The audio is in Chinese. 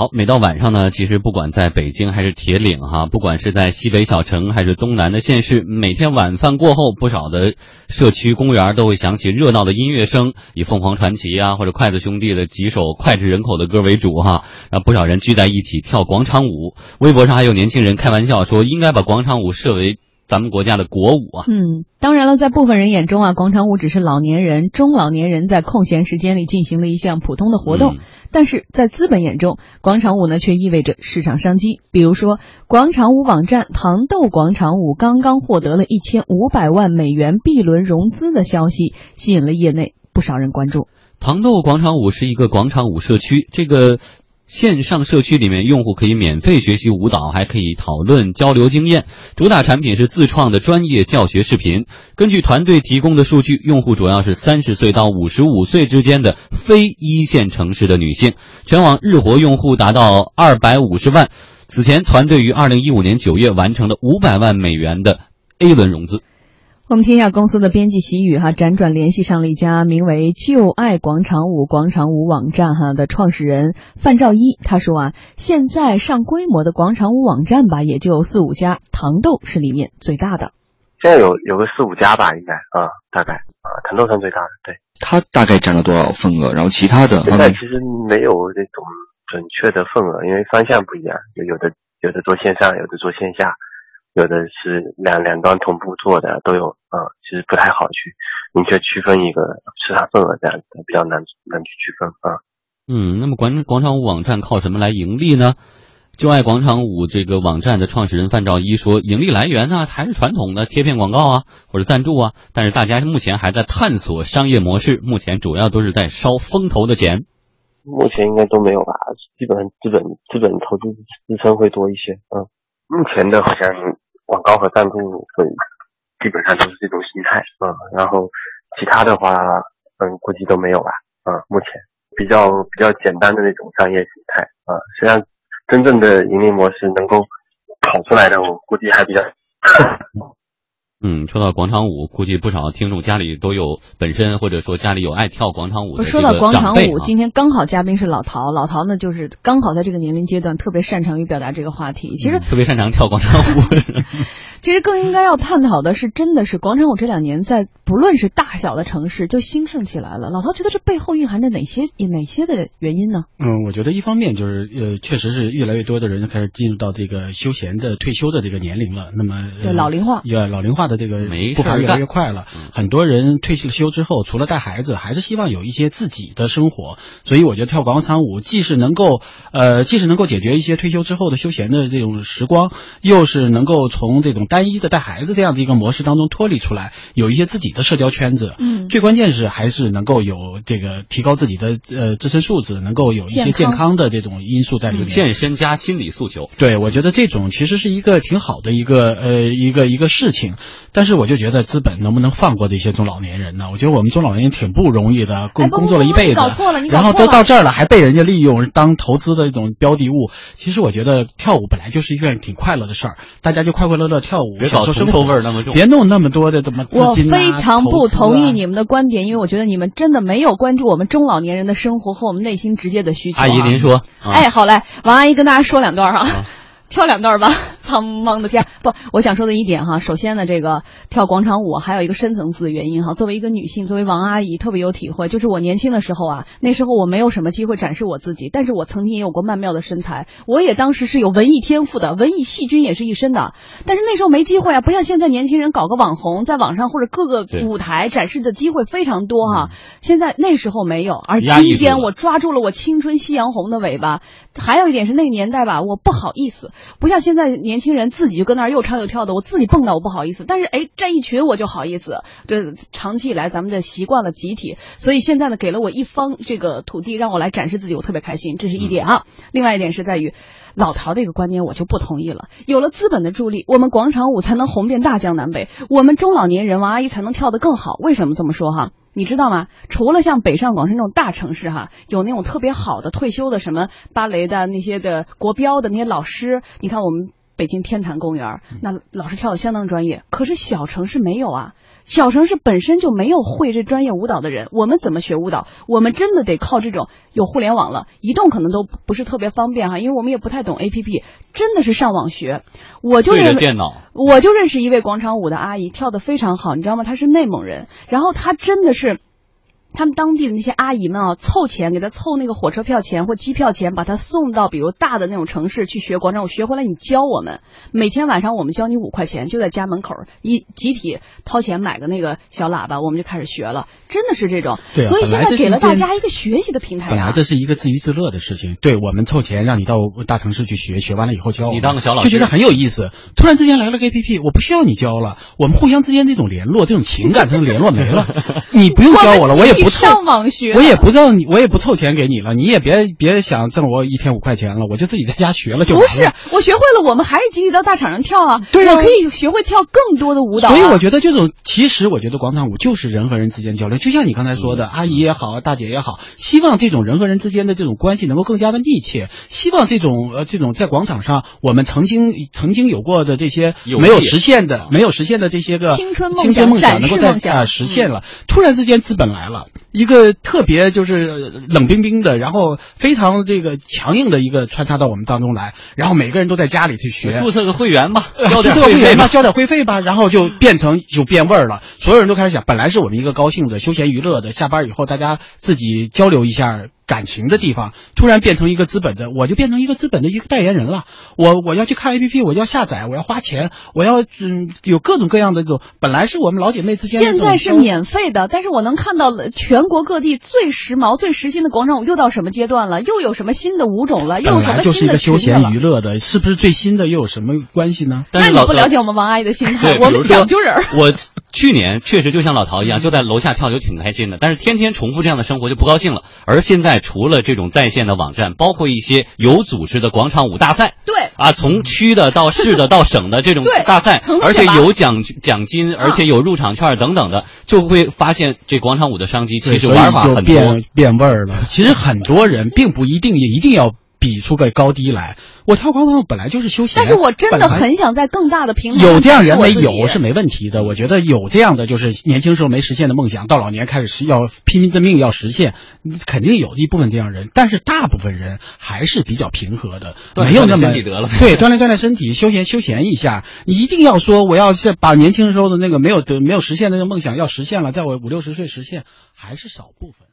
好，每到晚上呢，其实不管在北京还是铁岭哈，不管是在西北小城还是东南的县市，每天晚饭过后，不少的社区公园都会响起热闹的音乐声，以凤凰传奇啊或者筷子兄弟的几首脍炙人口的歌为主哈，让不少人聚在一起跳广场舞。微博上还有年轻人开玩笑说，应该把广场舞设为。咱们国家的国舞啊，嗯，当然了，在部分人眼中啊，广场舞只是老年人、中老年人在空闲时间里进行的一项普通的活动，但是在资本眼中，广场舞呢却意味着市场商机。比如说，广场舞网站糖豆广场舞刚刚获得了一千五百万美元 B 轮融资的消息，吸引了业内不少人关注。糖豆广场舞是一个广场舞社区，这个。线上社区里面，用户可以免费学习舞蹈，还可以讨论交流经验。主打产品是自创的专业教学视频。根据团队提供的数据，用户主要是三十岁到五十五岁之间的非一线城市的女性。全网日活用户达到二百五十万。此前，团队于二零一五年九月完成了五百万美元的 A 轮融资。我们听一下公司的编辑习宇哈，辗转联系上了一家名为“旧爱广场舞”广场舞网站哈的创始人范兆一。他说啊，现在上规模的广场舞网站吧，也就四五家，糖豆是里面最大的。现在有有个四五家吧，应该啊，大概啊，糖豆算最大的。对，它大概占了多少份额？然后其他的现在其实没有那种准确的份额，因为方向不一样，有有的有的做线上，有的做线下。有的是两两端同步做的都有，嗯，其实不太好去明确区分一个市场份额这样子，比较难难去区分啊。嗯，那么广广场舞网站靠什么来盈利呢？就爱广场舞这个网站的创始人范兆一说，盈利来源呢还是传统的贴片广告啊或者赞助啊，但是大家目前还在探索商业模式，目前主要都是在烧风投的钱。目前应该都没有吧，基本上资本资本投资支撑会多一些，嗯。目前的好像广告和赞助会基本上都是这种形态，嗯，然后其他的话，嗯，估计都没有吧，嗯，目前比较比较简单的那种商业形态，啊，实际上真正的盈利模式能够跑出来的，我估计还比较。嗯，说到广场舞，估计不少听众家里都有本身或者说家里有爱跳广场舞的说到广场舞，今天刚好嘉宾是老陶，老陶呢就是刚好在这个年龄阶段特别擅长于表达这个话题。其实特别擅长跳广场舞。其实更应该要探讨的是，真的是广场舞这两年在不论是大小的城市就兴盛起来了。老陶觉得这背后蕴含着哪些哪些的原因呢？嗯，我觉得一方面就是呃，确实是越来越多的人开始进入到这个休闲的退休的这个年龄了。那么对老龄化，对老龄化的这个步伐越来越快了。很多人退休之后，除了带孩子，还是希望有一些自己的生活。所以我觉得跳广场舞既是能够呃，既是能够解决一些退休之后的休闲的这种时光，又是能够从这种单一的带孩子这样的一个模式当中脱离出来，有一些自己的社交圈子。嗯，最关键是还是能够有这个提高自己的呃自身素质，能够有一些健康的这种因素在里面。健身加心理诉求，对我觉得这种其实是一个挺好的一个呃一个一个事情。但是我就觉得资本能不能放过这些中老年人呢？我觉得我们中老年人挺不容易的，工工作了一辈子，搞错了，然后都到这儿了，还被人家利用当投资的一种标的物。其实我觉得跳舞本来就是一件挺快乐的事儿，大家就快快乐乐跳舞。别搞生活味儿那么重，别弄那么多的怎么我非常不同意你们的观点，因为我觉得你们真的没有关注我们中老年人的生活和我们内心直接的需求。阿姨，您说？哎，好嘞，王阿姨跟大家说两段哈。跳两段吧，苍茫的天不，我想说的一点哈，首先呢，这个跳广场舞还有一个深层次的原因哈。作为一个女性，作为王阿姨，特别有体会，就是我年轻的时候啊，那时候我没有什么机会展示我自己，但是我曾经也有过曼妙的身材，我也当时是有文艺天赋的，文艺细菌也是一身的，但是那时候没机会啊，不像现在年轻人搞个网红，在网上或者各个舞台展示的机会非常多哈。现在那时候没有，而今天我抓住了我青春夕阳红的尾巴。还有一点是那个年代吧，我不好意思。不像现在年轻人自己就跟那儿又唱又跳的，我自己蹦跶我不好意思，但是哎站一群我就好意思。这长期以来咱们的习惯了集体，所以现在呢给了我一方这个土地让我来展示自己，我特别开心，这是一点啊。另外一点是在于老陶的一个观念我就不同意了。有了资本的助力，我们广场舞才能红遍大江南北，我们中老年人王阿姨才能跳得更好。为什么这么说哈？你知道吗？除了像北上广深这种大城市哈，有那种特别好的退休的什么芭蕾的那些的国标的那些老师，你看我们。北京天坛公园，那老师跳的相当专业。可是小城市没有啊，小城市本身就没有会这专业舞蹈的人，我们怎么学舞蹈？我们真的得靠这种有互联网了，移动可能都不是特别方便哈，因为我们也不太懂 A P P，真的是上网学。我就认电脑，我就认识一位广场舞的阿姨，跳的非常好，你知道吗？她是内蒙人，然后她真的是。他们当地的那些阿姨们啊，凑钱给他凑那个火车票钱或机票钱，把他送到比如大的那种城市去学广场舞，学回来你教我们。每天晚上我们教你五块钱，就在家门口一集体掏钱买个那个小喇叭，我们就开始学了。真的是这种，对所以现在给了大家一个学习的平台。本来这是一个自娱自乐的事情，对我们凑钱让你到大城市去学，学完了以后教你当个小老师，就觉得很有意思。突然之间来了个 A P P，我不需要你教了，我们互相之间那种联络、这种情感、这种联络没了，你不用教我了，我也不凑。我也不知道你，我也不凑钱给你了，你也别别想挣我一天五块钱了，我就自己在家学了就不是，我学会了，我们还是集体到大场上跳啊。对啊，我可以学会跳更多的舞蹈。所以我觉得这种，其实我觉得广场舞就是人和人之间交流，就像你刚才说的，阿姨也好，大姐也好，希望这种人和人之间的这种关系能够更加的密切，希望这种呃这种在广场上我们曾经曾经有过的这些没有实现的、没有实现的这些个青春梦想梦想能够在啊实现了。突然之间资本来了，一个特别。就是冷冰冰的，然后非常这个强硬的一个穿插到我们当中来，然后每个人都在家里去学，注册个会员吧，交点会员吧，交点会费吧，然后就变成就变味儿了。所有人都开始想，本来是我们一个高兴的休闲娱乐的，下班以后大家自己交流一下。感情的地方突然变成一个资本的，我就变成一个资本的一个代言人了。我我要去看 A P P，我要下载，我要花钱，我要嗯有各种各样的这种。本来是我们老姐妹之间，现在是免费的，但是我能看到全国各地最时髦、最时兴的广场舞又到什么阶段了？又有什么新的舞种了？又有什么新的休闲娱乐的？是不是最新的又有什么关系呢？那你不了解我们王阿姨的心态，我们讲究人。我去年确实就像老陶一样，就在楼下跳就挺开心的，但是天天重复这样的生活就不高兴了。而现在除了这种在在线的网站，包括一些有组织的广场舞大赛，对啊，从区的到市的到省的这种大赛，而且有奖奖金，而且有入场券等等的，就会发现这广场舞的商机其实玩法很变变味儿了。其实很多人并不一定也一定要。比出个高低来，我跳广场舞本来就是休闲。但是我真的很想在更大的平台有这样人没有是没问题的。我觉得有这样的就是年轻时候没实现的梦想，到老年开始要拼命的命要实现，肯定有一部分这样人。但是大部分人还是比较平和的，没有那么对锻炼锻炼身体，休闲休闲一下。你一定要说我要是把年轻时候的那个没有得没有实现的那个梦想要实现了，在我五六十岁实现，还是少部分。